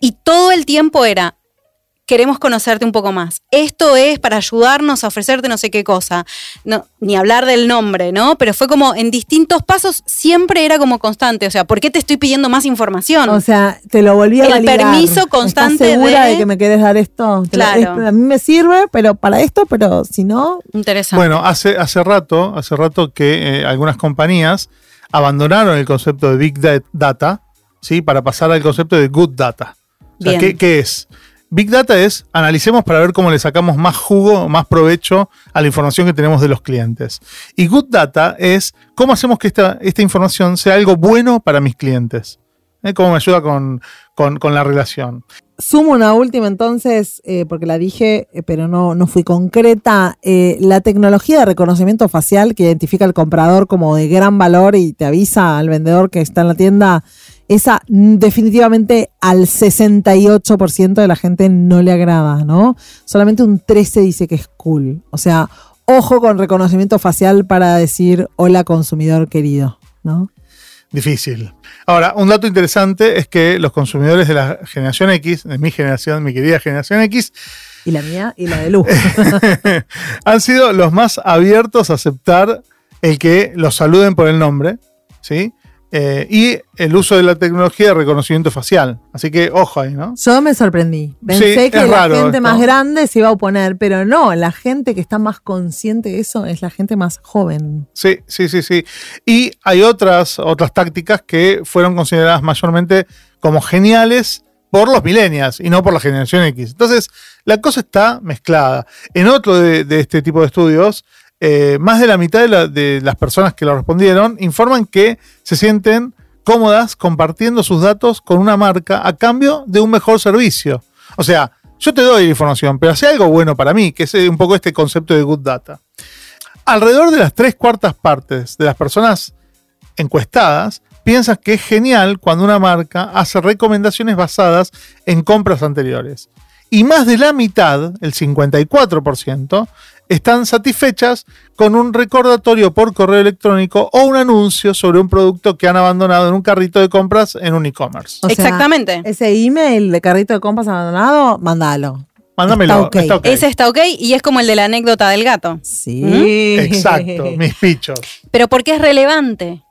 B: Y todo el tiempo era, queremos conocerte un poco más. Esto es para ayudarnos a ofrecerte no sé qué cosa. No, ni hablar del nombre, ¿no? Pero fue como en distintos pasos, siempre era como constante. O sea, ¿por qué te estoy pidiendo más información?
C: O sea, te lo volví a
B: El
C: validar.
B: permiso constante
C: ¿Estás segura de...
B: de-
C: que me querés dar esto? Lo-
B: Claro.
C: es- a mí me sirve, pero para esto, pero si no,
B: Interesante.
D: Bueno, hace, hace rato, hace rato que eh, algunas compañías abandonaron el concepto de Big Da- Data, ¿sí? Para pasar al concepto de Good Data. O sea,
B: Bien.
D: ¿qué, qué es? Big Data es analicemos para ver cómo le sacamos más jugo, más provecho a la información que tenemos de los clientes. Y Good Data es cómo hacemos que esta, esta información sea algo bueno para mis clientes. ¿Eh? Cómo me ayuda con, con- con la relación.
C: Sumo una última entonces, eh, porque la dije, eh, pero no, no fui concreta. La tecnología de reconocimiento facial que identifica al comprador como de gran valor y te avisa al vendedor que está en la tienda, esa mm, definitivamente al 68% de la gente no le agrada, ¿no? Solamente un 13 dice que es cool. O sea, ojo con reconocimiento facial para decir hola consumidor querido, ¿no?
D: Difícil. Ahora, un dato interesante es que los consumidores de la generación X, de mi generación, mi querida generación X,
C: Y la mía y la de Luz.
D: han sido los más abiertos a aceptar el que los saluden por el nombre, ¿sí? Eh, y el uso de la tecnología de reconocimiento facial. Así que ojo ahí, ¿no?
C: Yo me sorprendí. Pensé
D: Sí,
C: que la gente
D: esto.
C: más grande se iba a oponer, pero no, la gente que está más consciente de eso es la gente más joven.
D: Sí, sí, sí, sí. Y hay otras, otras tácticas que fueron consideradas mayormente como geniales por los millennials y no por la generación X. Entonces, la cosa está mezclada. En otro de, de este tipo de estudios, eh, más de la mitad de, la- de las personas que lo respondieron informan que se sienten cómodas compartiendo sus datos con una marca a cambio de un mejor servicio. O sea, yo te doy la información, pero hace algo bueno para mí, que es eh, un poco este concepto de good data. Alrededor de las tres cuartas partes de las personas encuestadas piensan que es genial cuando una marca hace recomendaciones basadas en compras anteriores. Y más de la mitad, el 54%, están satisfechas con un recordatorio por correo electrónico o un anuncio sobre un producto que han abandonado en un carrito de compras en un e-commerce.
C: O sea,
B: Exactamente.
C: Ese email de carrito de compras abandonado, mándalo.
D: Mándamelo.
C: está ok.
D: está ok.
B: Ese está ok y es como el de la anécdota del gato.
C: Sí.
D: Exacto, mis pichos.
B: Pero ¿por qué es relevante?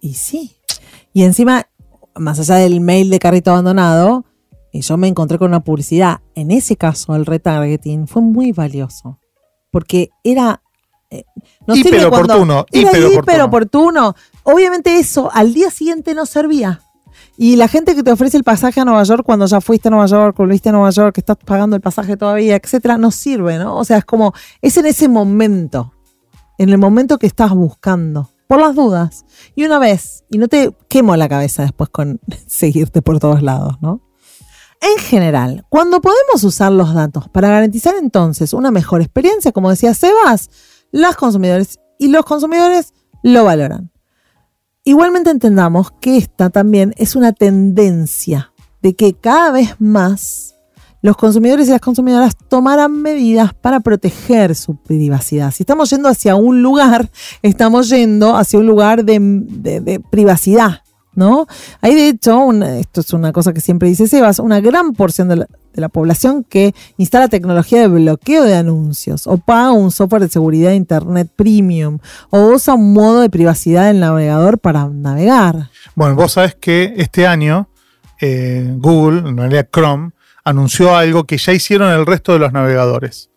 C: Y sí. Y encima, más allá del mail de carrito abandonado, y yo me encontré con una publicidad. En ese caso, el retargeting fue muy valioso. Porque era. eh, no cuando- Era
D: hiperoportuno.
C: hiperoportuno. Obviamente, eso al día siguiente no servía. Y la gente que te ofrece el pasaje a Nueva York cuando ya fuiste a Nueva York, volviste a Nueva York, que estás pagando el pasaje todavía, etcétera, no sirve, ¿no? O sea, es como. Es en ese momento. En el momento que estás buscando. Por las dudas. Y una vez. Y no te quemo la cabeza después con seguirte por todos lados, ¿no? En general, cuando podemos usar los datos para garantizar entonces una mejor experiencia, como decía Sebas, las consumidores y los consumidores lo valoran. Igualmente entendamos que esta también es una tendencia de que cada vez más los consumidores y las consumidoras tomarán medidas para proteger su privacidad. Si estamos yendo hacia un lugar, estamos yendo hacia un lugar de, de- de privacidad, ¿no? Hay de hecho, esto es una cosa que siempre dice Sebas, una gran porción de la, de la población que instala tecnología de bloqueo de anuncios o paga un software de seguridad de Internet Premium o usa un modo de privacidad del navegador para navegar.
D: Bueno, vos sabés que este año eh, Google, en realidad Chrome, anunció algo que ya hicieron el resto de los navegadores.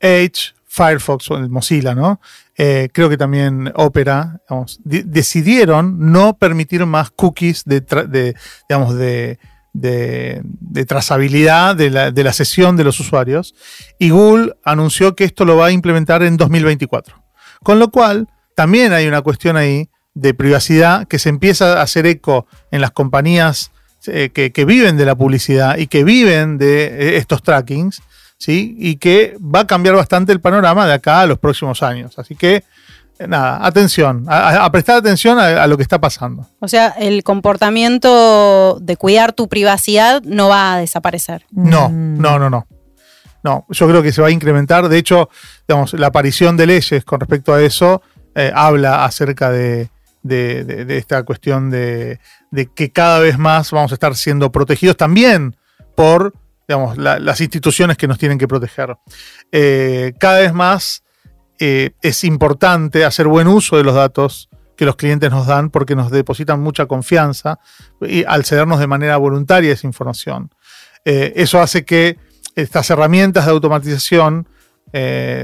D: Edge, Firefox, o el Mozilla, ¿no? Eh, creo que también Opera, decidieron no permitir más cookies de, de, digamos, de, de- de trazabilidad de la, de la sesión de los usuarios. Y Google anunció que esto lo va a implementar en 2024. Con lo cual, también hay una cuestión ahí de privacidad que se empieza a hacer eco en las compañías eh, que, que viven de la publicidad y que viven de eh, estos trackings, ¿sí? Y que va a cambiar bastante el panorama de acá a los próximos años. Así que, eh, nada, atención, a, prestar atención a, a lo que está pasando.
B: O sea, el comportamiento de cuidar tu privacidad no va a desaparecer.
D: No,
C: Mm.
D: no, no, no. No, yo creo que se va a incrementar. De hecho, digamos, la aparición de leyes con respecto a eso eh, habla acerca de, de- de- de esta cuestión de, de que cada vez más vamos a estar siendo protegidos también por digamos, la- las instituciones que nos tienen que proteger. Eh, cada vez más eh, es importante hacer buen uso de los datos que los clientes nos dan porque nos depositan mucha confianza y al cedernos de manera voluntaria esa información. Eh, eso hace que estas herramientas de automatización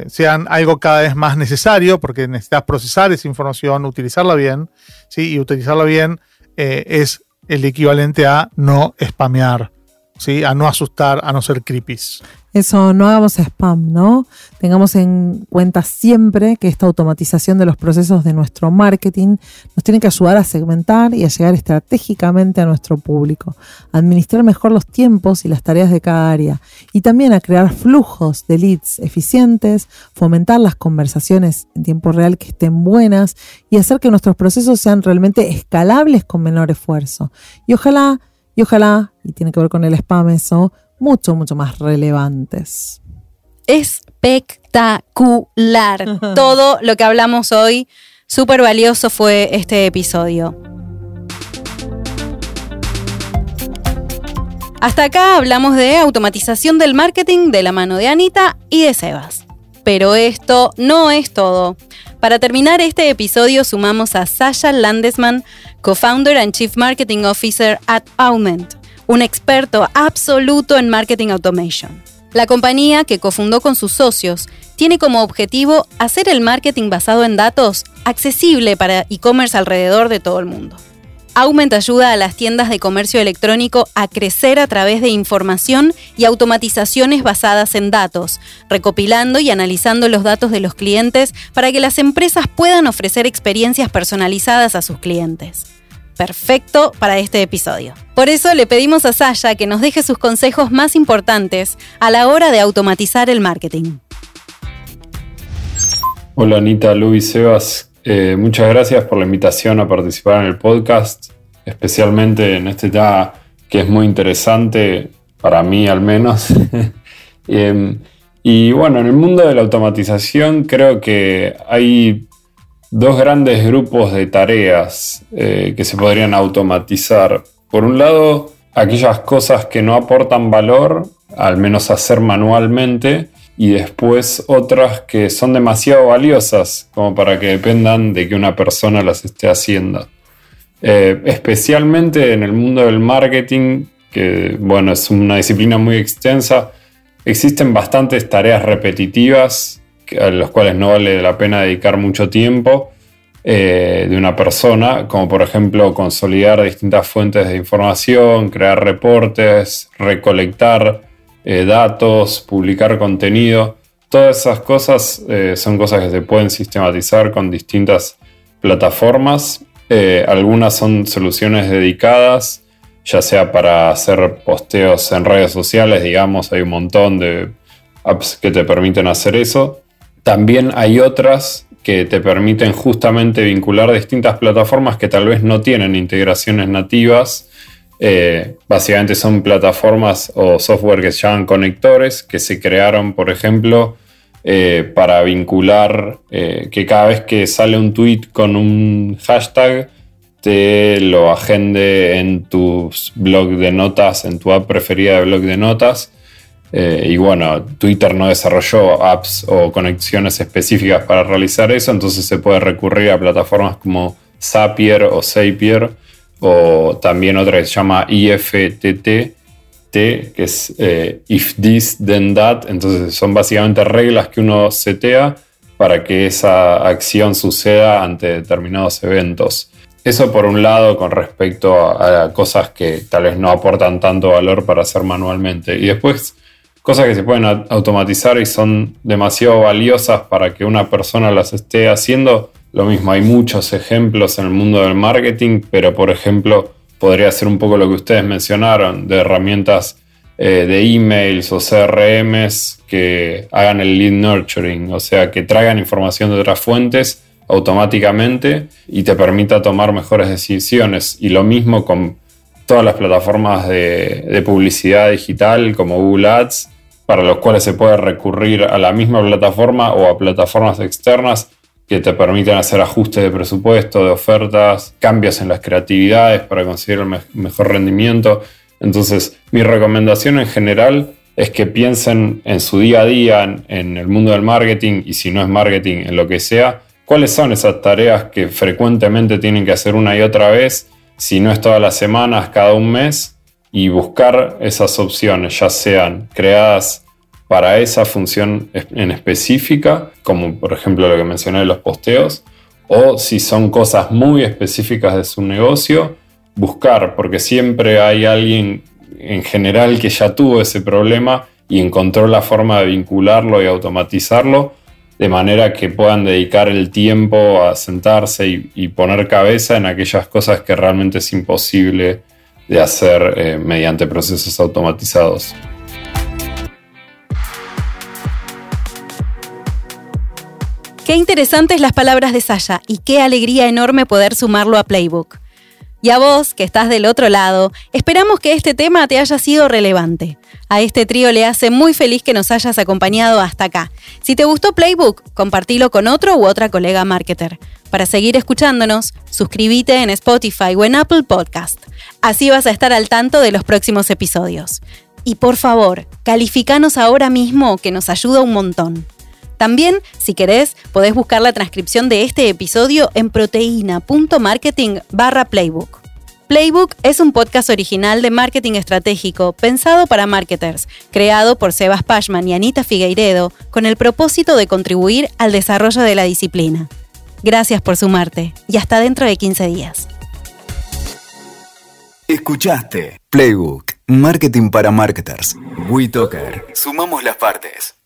D: sean algo cada vez más necesario porque necesitas procesar esa información, utilizarla bien, ¿sí? y utilizarla bien es el equivalente a no spamear, ¿sí? a no asustar, a no ser creepies.
C: Eso, no hagamos spam, ¿no? Tengamos en cuenta siempre que esta automatización de los procesos de nuestro marketing nos tiene que ayudar a segmentar y a llegar estratégicamente a nuestro público, a administrar mejor los tiempos y las tareas de cada área y también a crear flujos de leads eficientes, fomentar las conversaciones en tiempo real que estén buenas y hacer que nuestros procesos sean realmente escalables con menor esfuerzo. Y ojalá, y ojalá, y tiene que ver con el spam eso, mucho, mucho más relevantes.
B: Espectacular. Todo lo que hablamos hoy, súper valioso fue este episodio. Hasta acá hablamos de automatización del marketing de la mano de Anita y de Sebas. Pero esto no es todo. Para terminar este episodio sumamos a Sasha Landesman co-founder and chief marketing officer at Aument, un experto absoluto en marketing automation. La compañía, que cofundó con sus socios, tiene como objetivo hacer el marketing basado en datos accesible para e-commerce alrededor de todo el mundo. Aument ayuda a las tiendas de comercio electrónico a crecer a través de información y automatizaciones basadas en datos, recopilando y analizando los datos de los clientes para que las empresas puedan ofrecer experiencias personalizadas a sus clientes. Perfecto para este episodio. Por eso le pedimos a Sasha que nos deje sus consejos más importantes a la hora de automatizar el marketing.
E: Hola Anita, Luis, Sebas, eh, muchas gracias por la invitación a participar en el podcast, especialmente en este tema que es muy interesante, para mí al menos. Em, y bueno, en el mundo de la automatización creo que hay dos grandes grupos de tareas eh, que se podrían automatizar. Por un lado, aquellas cosas que no aportan valor, al menos hacer manualmente, y después otras que son demasiado valiosas como para que dependan de que una persona las esté haciendo. Eh, especialmente en el mundo del marketing, que bueno, es una disciplina muy extensa, existen bastantes tareas repetitivas a las cuales no vale la pena dedicar mucho tiempo eh, de una persona, como por ejemplo consolidar distintas fuentes de información, crear reportes, recolectar eh, datos, publicar contenido. Todas esas cosas eh, son cosas que se pueden sistematizar con distintas plataformas. Algunas son soluciones dedicadas, ya sea para hacer posteos en redes sociales, digamos, hay un montón de apps que te permiten hacer eso. También hay otras que te permiten justamente vincular distintas plataformas que tal vez no tienen integraciones nativas eh, básicamente son plataformas o software que se llaman conectores, que se crearon, por ejemplo, eh, para vincular eh, que cada vez que sale un tweet con un hashtag, te lo agende en tus blog de notas, en tu app preferida de blog de notas. Y bueno, Twitter no desarrolló apps o conexiones específicas para realizar eso, entonces se puede recurrir a plataformas como Zapier o Zapier o también otra que se llama IFTT, que es eh, If This Then That, entonces son básicamente reglas que uno setea para que esa acción suceda ante determinados eventos. Eso por un lado con respecto a, cosas que tal vez no aportan tanto valor para hacer manualmente. Y después cosas que se pueden automatizar y son demasiado valiosas para que una persona las esté haciendo, lo mismo, hay muchos ejemplos en el mundo del marketing, pero por ejemplo, podría ser un poco lo que ustedes mencionaron, de herramientas eh, de emails o CRMs que hagan el lead nurturing, o sea, que traigan información de otras fuentes automáticamente y te permita tomar mejores decisiones. Y lo mismo con todas las plataformas de, de publicidad digital como Google Ads, para los cuales se puede recurrir a la misma plataforma o a plataformas externas que te permiten hacer ajustes de presupuesto, de ofertas, cambios en las creatividades para conseguir el mejor rendimiento. Entonces, mi recomendación en general es que piensen en su día a día, en, el mundo del marketing y si no es marketing, en lo que sea, cuáles son esas tareas que frecuentemente tienen que hacer una y otra vez, si no es todas las semanas, cada un mes, y buscar esas opciones, ya sean creadas para esa función en específica, como por ejemplo lo que mencioné de los posteos, o si son cosas muy específicas de su negocio, buscar, porque siempre hay alguien en general que ya tuvo ese problema y encontró la forma de vincularlo y automatizarlo, de manera que puedan dedicar el tiempo a sentarse y, poner cabeza en aquellas cosas que realmente es imposible de hacer eh, mediante procesos automatizados.
B: Qué interesantes las palabras de Sasha y qué alegría enorme poder sumarlo a Playbook. Y a vos, que estás del otro lado, esperamos que este tema te haya sido relevante. A este trío le hace muy feliz que nos hayas acompañado hasta acá. Si te gustó Playbook, compartilo con otro u otra colega marketer. Para seguir escuchándonos, suscríbete en Spotify o en Apple Podcast. Así vas a estar al tanto de los próximos episodios. Y por favor, calificanos ahora mismo que nos ayuda un montón. También, si querés, podés buscar la transcripción de este episodio en proteína.marketing barra playbook. Playbook es un podcast original de marketing estratégico pensado para marketers, creado por Sebas Pashman y Anita Figueiredo con el propósito de contribuir al desarrollo de la disciplina. Gracias por sumarte y hasta dentro de 15 días.
A: Escuchaste Playbook, Marketing para Marketers. WeToker. Sumamos las partes.